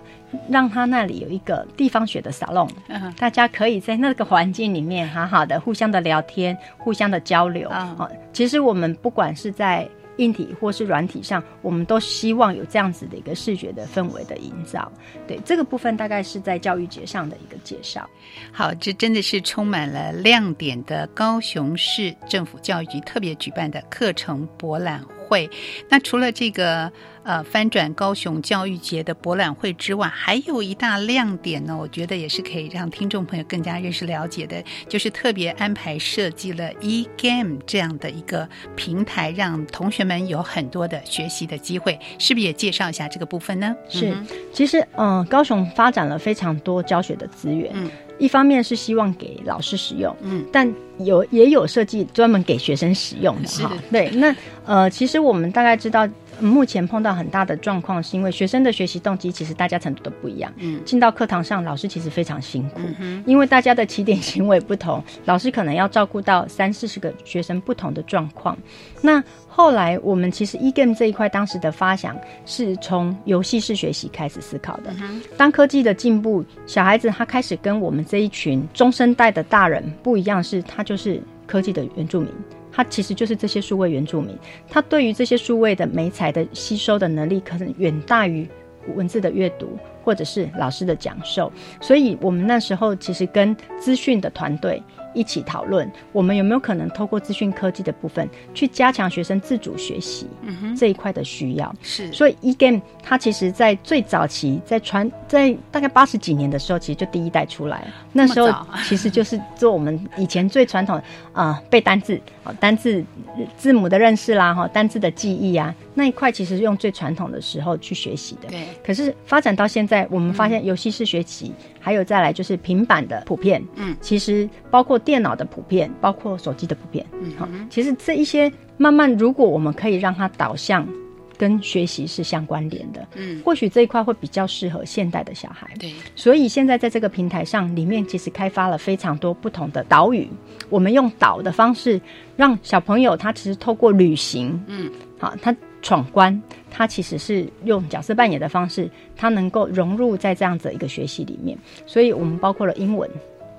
让他那里有一个地方学的沙龙，大家可以在那个环境里面好好的互相的聊天，互相的交流啊。其实我们不管是在硬体或是软体上，我们都希望有这样子的一个视觉的氛围的营造。对这个部分，大概是在教育节上的一个介绍。好，这真的是充满了亮点的高雄市政府教育局特别举办的课程博览。会，那除了这个呃翻转高雄教育节的博览会之外，还有一大亮点呢。我觉得也是可以让听众朋友更加认识了解的，就是特别安排设计了 e game 这样的一个平台，让同学们有很多的学习的机会。是不是也介绍一下这个部分呢？是，其实嗯，高雄发展了非常多教学的资源。嗯。一方面是希望给老师使用，嗯，但有也有设计专门给学生使用的哈。对，那呃，其实我们大概知道。目前碰到很大的状况，是因为学生的学习动机其实大家程度都不一样。嗯，进到课堂上，老师其实非常辛苦，因为大家的起点行为不同，老师可能要照顾到三四十个学生不同的状况。那后来我们其实 e game 这一块当时的发想是从游戏式学习开始思考的。当科技的进步，小孩子他开始跟我们这一群中生代的大人不一样，是他就是科技的原住民。他其实就是这些数位原住民，他对于这些数位的美彩的吸收的能力，可能远大于文字的阅读或者是老师的讲授。所以，我们那时候其实跟资讯的团队。一起讨论，我们有没有可能透过资讯科技的部分，去加强学生自主学习这一块的需要？是，所以 e game 它其实在最早期，在传在大概八十几年的时候，其实就第一代出来那时候其实就是做我们以前最传统啊背单字啊单字字母的认识啦哈单字的记忆啊那一块，其实用最传统的时候去学习的。对。可是发展到现在。我们发现游戏式学习，还有再来就是平板的普遍，嗯，其实包括电脑的普遍，包括手机的普遍，嗯好，其实这一些慢慢，如果我们可以让它导向跟学习是相关联的，嗯，或许这一块会比较适合现代的小孩。对，所以现在在这个平台上，里面其实开发了非常多不同的岛屿。我们用岛的方式，让小朋友他其实透过旅行，嗯，好，他闯关，他其实是用角色扮演的方式，他能够融入在这样子一个学习里面。所以我们包括了英文、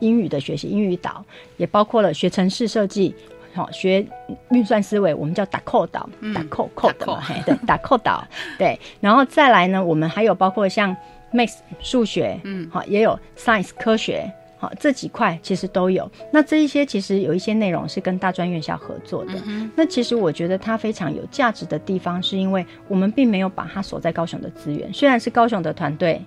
英语的学习，英语岛，也包括了学城市设计。好，学运算思维，我们叫打扣岛，打扣扣的嘛，嘿，对，打扣岛，对。然后再来呢，我们还有包括像 Max 数学，嗯，好，也有 Science 科学，好，这几块其实都有。那这一些其实有一些内容是跟大专院校合作的。那其实我觉得它非常有价值的地方，是因为我们并没有把它锁在高雄的资源，虽然是高雄的团队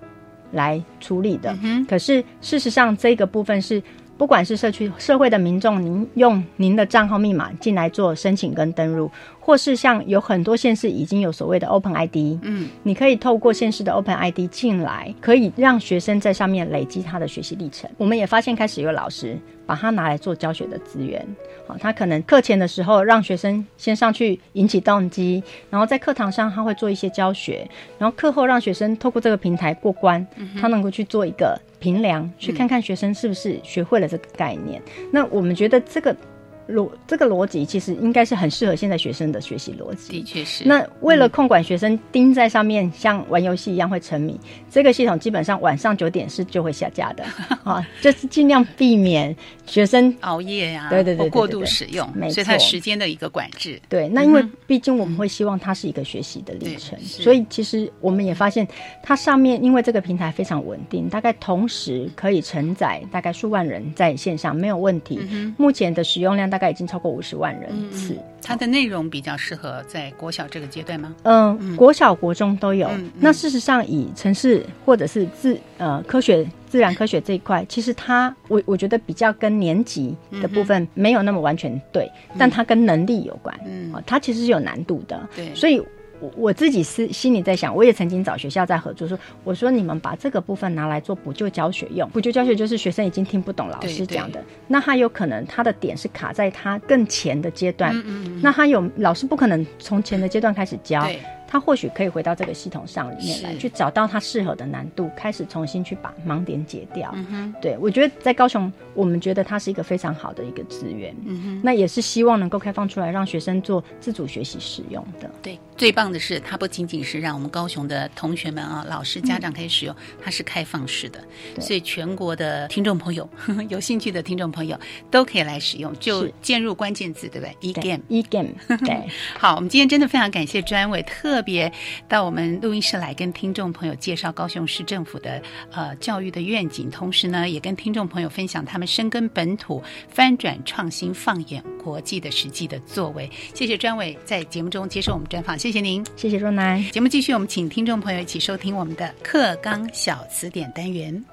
来处理的，可是事实上这个部分是。不管是社区社会的民众，您用您的账号密码进来做申请跟登录，或是像有很多县市已经有所谓的 Open ID，嗯，你可以透过县市的 Open ID 进来，可以让学生在上面累积他的学习历程。我们也发现开始有老师把它拿来做教学的资源，好，他可能课前的时候让学生先上去引起动机，然后在课堂上他会做一些教学，然后课后让学生透过这个平台过关，他能够去做一个。评量，去看看学生是不是学会了这个概念。那我们觉得这个逻这个逻辑其实应该是很适合现在学生的学习逻辑。的确是。那为了控管学生盯在上面，像玩游戏一样会沉迷，这个系统基本上晚上九点是就会下架的 啊，就是尽量避免学生熬夜呀，对对对，过度使用，所以它时间的一个管制。对，那因为毕竟我们会希望它是一个学习的历程，所以其实我们也发现它上面因为这个平台非常稳定，大概同时可以承载大概数万人在线上没有问题。目前的使用量大概已经超过五十万人次。它的内容比较适合在国小这个阶段吗？嗯，国小、国中都有。那事实上，以城市或者是自呃科学、自然科学这一块，其实它我我觉得比较跟年级的部分没有那么完全对，但它跟能力有关。嗯，它其实是有难度的。对，所以。我我自己是心里在想，我也曾经找学校在合作，说我说你们把这个部分拿来做补救教学用。补救教学就是学生已经听不懂老师讲的，那他有可能他的点是卡在他更前的阶段，那他有老师不可能从前的阶段开始教。他或许可以回到这个系统上里面来，去找到他适合的难度，开始重新去把盲点解掉。嗯对我觉得在高雄，我们觉得它是一个非常好的一个资源。嗯那也是希望能够开放出来，让学生做自主学习使用的。对，最棒的是它不仅仅是让我们高雄的同学们啊、老师、家长可以使用，它是开放式的，所以全国的听众朋友有兴趣的听众朋友都可以来使用，就键入关键字，对不对？e game，e game。对，好，我们今天真的非常感谢专委特。特别到我们录音室来跟听众朋友介绍高雄市政府的呃教育的愿景，同时呢，也跟听众朋友分享他们深耕本土、翻转创新、放眼国际的实际的作为。谢谢专委在节目中接受我们专访，谢谢您，谢谢若楠。节目继续，我们请听众朋友一起收听我们的课纲小词典单元。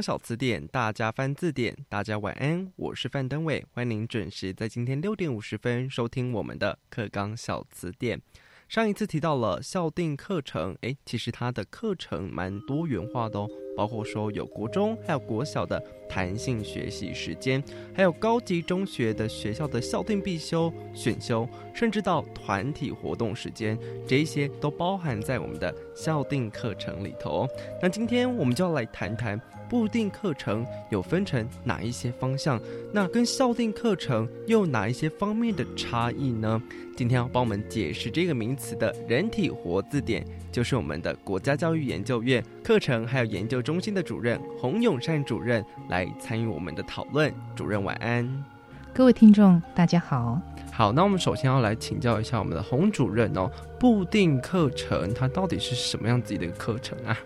小词典，大家翻字典。大家晚安，我是范登伟，欢迎您准时在今天六点五十分收听我们的课纲小词典。上一次提到了校定课程，诶，其实它的课程蛮多元化的哦，包括说有国中还有国小的弹性学习时间，还有高级中学的学校的校定必修、选修，甚至到团体活动时间，这些都包含在我们的校定课程里头。那今天我们就要来谈谈。固定课程有分成哪一些方向？那跟校定课程又哪一些方面的差异呢？今天要帮我们解释这个名词的人体活字典，就是我们的国家教育研究院课程还有研究中心的主任洪永善主任来参与我们的讨论。主任晚安，各位听众大家好。好，那我们首先要来请教一下我们的洪主任哦，固定课程它到底是什么样子的一个课程啊？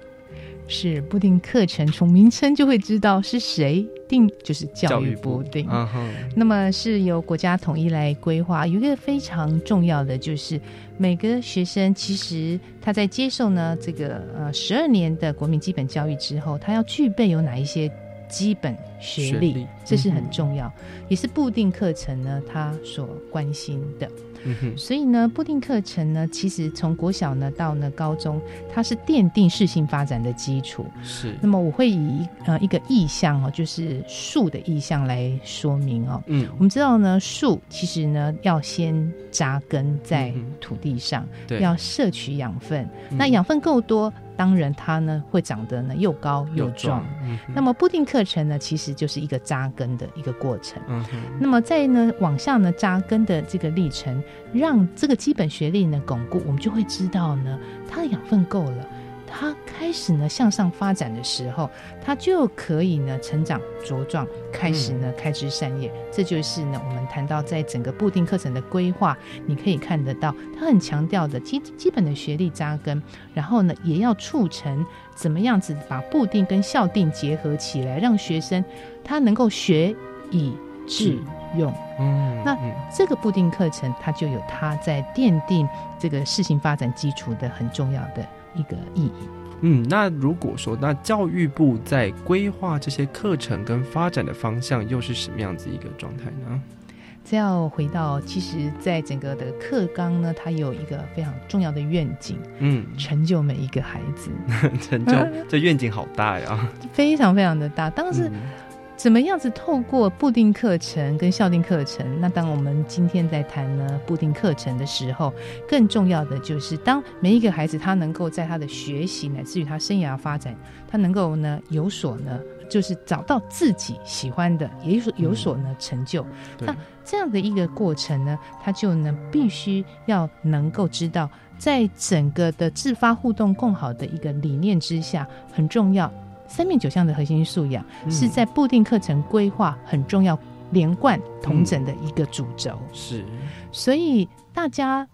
是不定课程，从名称就会知道是谁定，就是教育部定。那么是由国家统一来规划。有一个非常重要的，就是每个学生其实他在接受呢这个呃十二年的国民基本教育之后，他要具备有哪一些基本学历，这是很重要，也是固定课程呢他所关心的。所以呢，固定课程呢，其实从国小呢到呢高中，它是奠定适性发展的基础。是。那么我会以呃一个意象哦，就是树的意象来说明哦。嗯。我们知道呢，树其实呢要先扎根在土地上，要摄取养分。那养分够多。当然，它呢会长得呢又高又壮。那么，固定课程呢，其实就是一个扎根的一个过程。那么，在呢往下呢扎根的这个历程，让这个基本学历呢巩固，我们就会知道呢，它的养分够了。他开始呢向上发展的时候，他就可以呢成长茁壮，开始呢开枝散叶。这就是呢我们谈到在整个固定课程的规划，你可以看得到，他很强调的基基本的学历扎根，然后呢也要促成怎么样子把固定跟校定结合起来，让学生他能够学以致用。嗯，那这个固定课程它就有它在奠定这个事情发展基础的很重要的。一个意义。嗯，那如果说那教育部在规划这些课程跟发展的方向，又是什么样子一个状态呢？这要回到，其实，在整个的课纲呢，它有一个非常重要的愿景，嗯，成就每一个孩子，成就这愿景好大呀，非常非常的大。当时。怎么样子透过固定课程跟校定课程？那当我们今天在谈呢固定课程的时候，更重要的就是当每一个孩子他能够在他的学习乃至于他生涯发展，他能够呢有所呢，就是找到自己喜欢的，也有所有所呢成就。那这样的一个过程呢，他就呢必须要能够知道，在整个的自发互动共好的一个理念之下，很重要。三面九项的核心素养是在固定课程规划很重要、连贯、同整的一个主轴。是，所以大家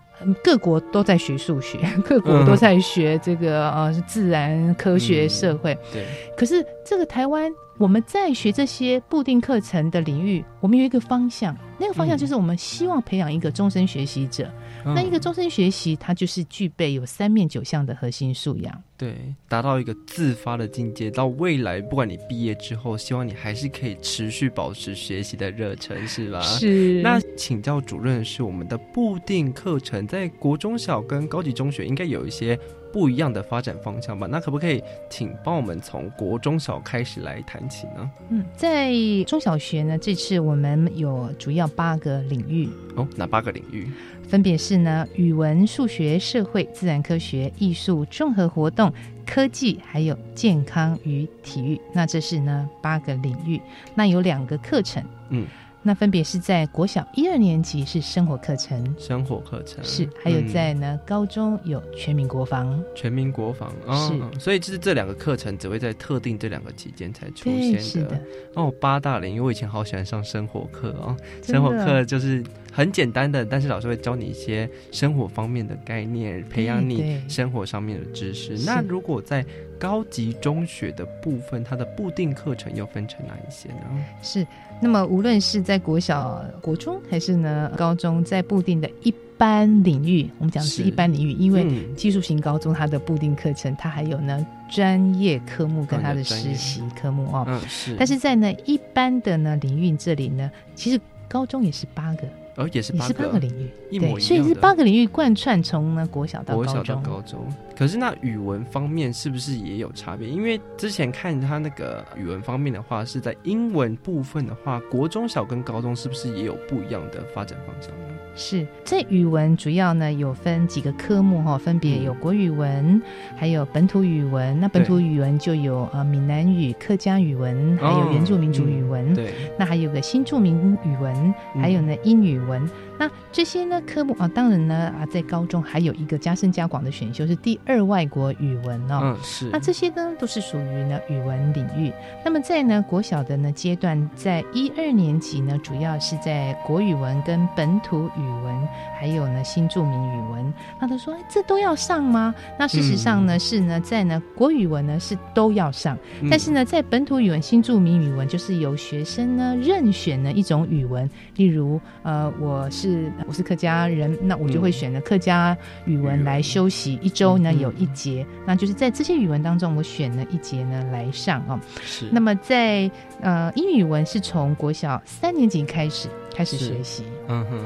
各国都在学数学，各国都在学这个呃自然科学、社会。对。可是这个台湾，我们在学这些固定课程的领域，我们有一个方向，那个方向就是我们希望培养一个终身学习者。那一个终身学习，它就是具备有三面九项的核心素养，对，达到一个自发的境界。到未来，不管你毕业之后，希望你还是可以持续保持学习的热忱，是吧？是。那请教主任，是我们的固定课程在国中小跟高级中学应该有一些不一样的发展方向吧？那可不可以请帮我们从国中小开始来谈起呢？嗯，在中小学呢，这次我们有主要八个领域哦，哪八个领域？分别是呢，语文、数学、社会、自然科学、艺术、综合活动、科技，还有健康与体育。那这是呢八个领域。那有两个课程，嗯。那分别是在国小一二年级是生活课程，生活课程是，还有在呢高中有全民国防，全民国防是，所以就是这两个课程只会在特定这两个期间才出现的。哦，八大领域，我以前好喜欢上生活课哦，生活课就是很简单的，但是老师会教你一些生活方面的概念，培养你生活上面的知识。那如果在高级中学的部分，它的固定课程又分成哪一些呢？是。那么，无论是在国小、国中，还是呢高中，在固定的一般领域，我们讲的是一般领域，因为技术型高中它的固定课程，它还有呢专业科目跟它的实习科目哦。嗯，是。但是在呢一般的呢领域这里呢，其实高中也是八个哦，也是也是八个领域，一模一样，所以是八个领域贯穿从呢国小到国小到高中。可是那语文方面是不是也有差别？因为之前看他那个语文方面的话，是在英文部分的话，国中小跟高中是不是也有不一样的发展方向呢？是这语文主要呢有分几个科目哈，分别有国语文，还有本土语文。那本土语文就有呃闽南语、客家语文，还有原住民族语文。对，那还有个新住民语文，还有呢英语文。那这些呢科目啊，当然呢啊，在高中还有一个加深加广的选修是第二外国语文哦。嗯，是。那这些呢都是属于呢语文领域。那么在呢国小的呢阶段，在一二年级呢，主要是在国语文跟本土语文，还有呢新著名语文。那他说，哎，这都要上吗？那事实上呢是呢在呢国语文呢是都要上，但是呢在本土语文、新著名语文，就是由学生呢任选呢一种语文，例如呃我是。是，我是客家人，那我就会选了客家语文来休息一周呢，有一节，那就是在这些语文当中，我选了一节呢来上哦。是。那么在呃英语文是从国小三年级开始开始学习。嗯哼。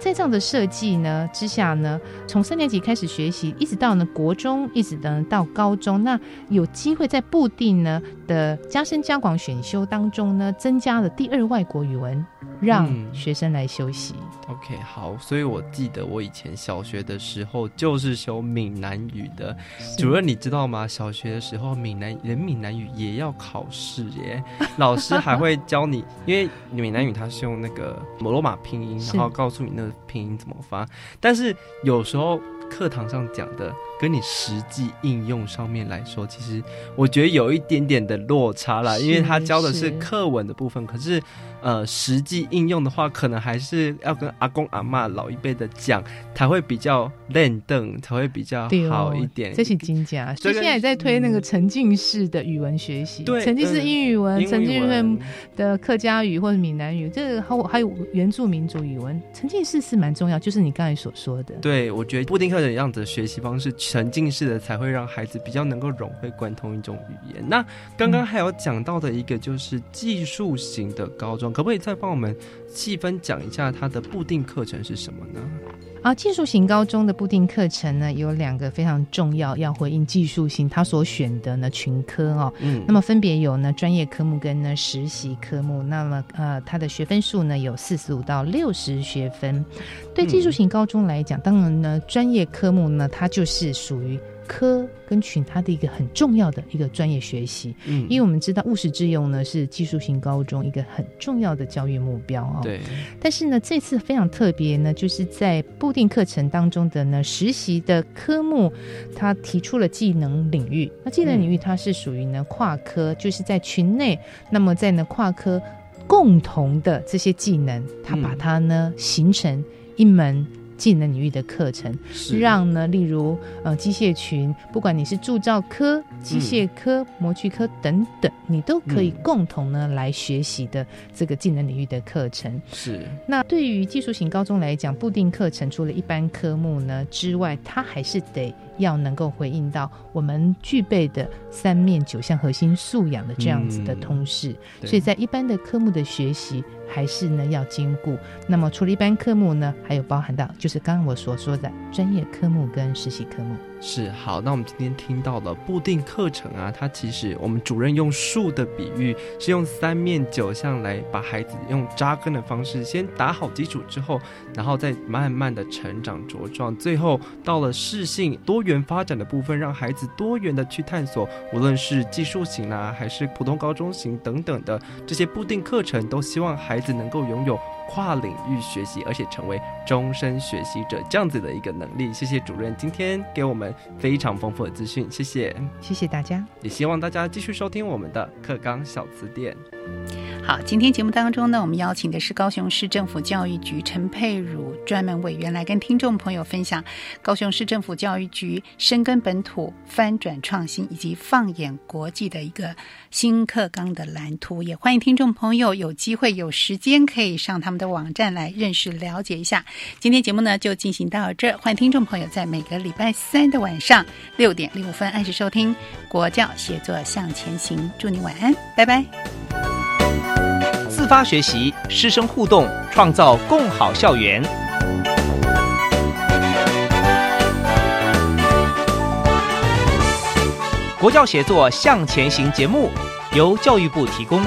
在这样的设计呢之下呢，从三年级开始学习，一直到呢国中，一直等到高中，那有机会在布定呢的加深加广选修当中呢，增加了第二外国语文。让学生来休息。OK，好，所以我记得我以前小学的时候就是修闽南语的。主任，你知道吗？小学的时候闽南人闽南语也要考试耶，老师还会教你，因为闽南语它是用那个罗马拼音，然后告诉你那个拼音怎么发。但是有时候课堂上讲的跟你实际应用上面来说，其实我觉得有一点点的落差啦，因为他教的是课文的部分，可是。呃，实际应用的话，可能还是要跟阿公阿妈老一辈的讲，才会比较练凳，才会比较好一点。这是金家，所以现在也在推那个沉浸式的语文学习，对沉浸式英语文，沉浸式的客家语或者闽南语，这个还还有原住民族语文，沉浸式是蛮重要，就是你刚才所说的。对，我觉得布丁课的样子学习方式，沉浸式的才会让孩子比较能够融会贯通一种语言。那刚刚还有讲到的一个就是技术型的高中。可不可以再帮我们细分讲一下它的固定课程是什么呢？啊，技术型高中的固定课程呢，有两个非常重要要回应技术型他所选的呢群科哦。嗯，那么分别有呢专业科目跟呢实习科目。那么呃，它的学分数呢有四十五到六十学分。对技术型高中来讲，当然呢专业科目呢它就是属于。科跟群，它的一个很重要的一个专业学习，嗯，因为我们知道务实致用呢是技术型高中一个很重要的教育目标哦。对。但是呢，这次非常特别呢，就是在固定课程当中的呢实习的科目，它提出了技能领域。那技能领域它是属于呢跨科，就是在群内，那么在呢跨科共同的这些技能，它把它呢形成一门。技能领域的课程，让呢，例如呃机械群，不管你是铸造科、机械科、模具科等等，你都可以共同呢来学习的这个技能领域的课程。是。那对于技术型高中来讲，固定课程除了一般科目呢之外，它还是得。要能够回应到我们具备的三面九项核心素养的这样子的通识，所以在一般的科目的学习还是呢要兼顾。那么除了一般科目呢，还有包含到就是刚刚我所说的专业科目跟实习科目。是好，那我们今天听到了固定课程啊，它其实我们主任用树的比喻，是用三面九项来把孩子用扎根的方式先打好基础之后，然后再慢慢的成长茁壮，最后到了适性多元发展的部分，让孩子多元的去探索，无论是技术型啦，还是普通高中型等等的这些固定课程，都希望孩子能够拥有。跨领域学习，而且成为终身学习者这样子的一个能力。谢谢主任今天给我们非常丰富的资讯，谢谢，谢谢大家，也希望大家继续收听我们的课纲小词典。好，今天节目当中呢，我们邀请的是高雄市政府教育局陈佩茹专门委员来跟听众朋友分享高雄市政府教育局深耕本土、翻转创新以及放眼国际的一个新课纲的蓝图。也欢迎听众朋友有机会有时间可以上他们的网站来认识了解一下。今天节目呢就进行到这，欢迎听众朋友在每个礼拜三的晚上六点零五分按时收听国教写作向前行。祝你晚安，拜拜。自发学习，师生互动。创造共好校园。国教协作向前行节目由教育部提供。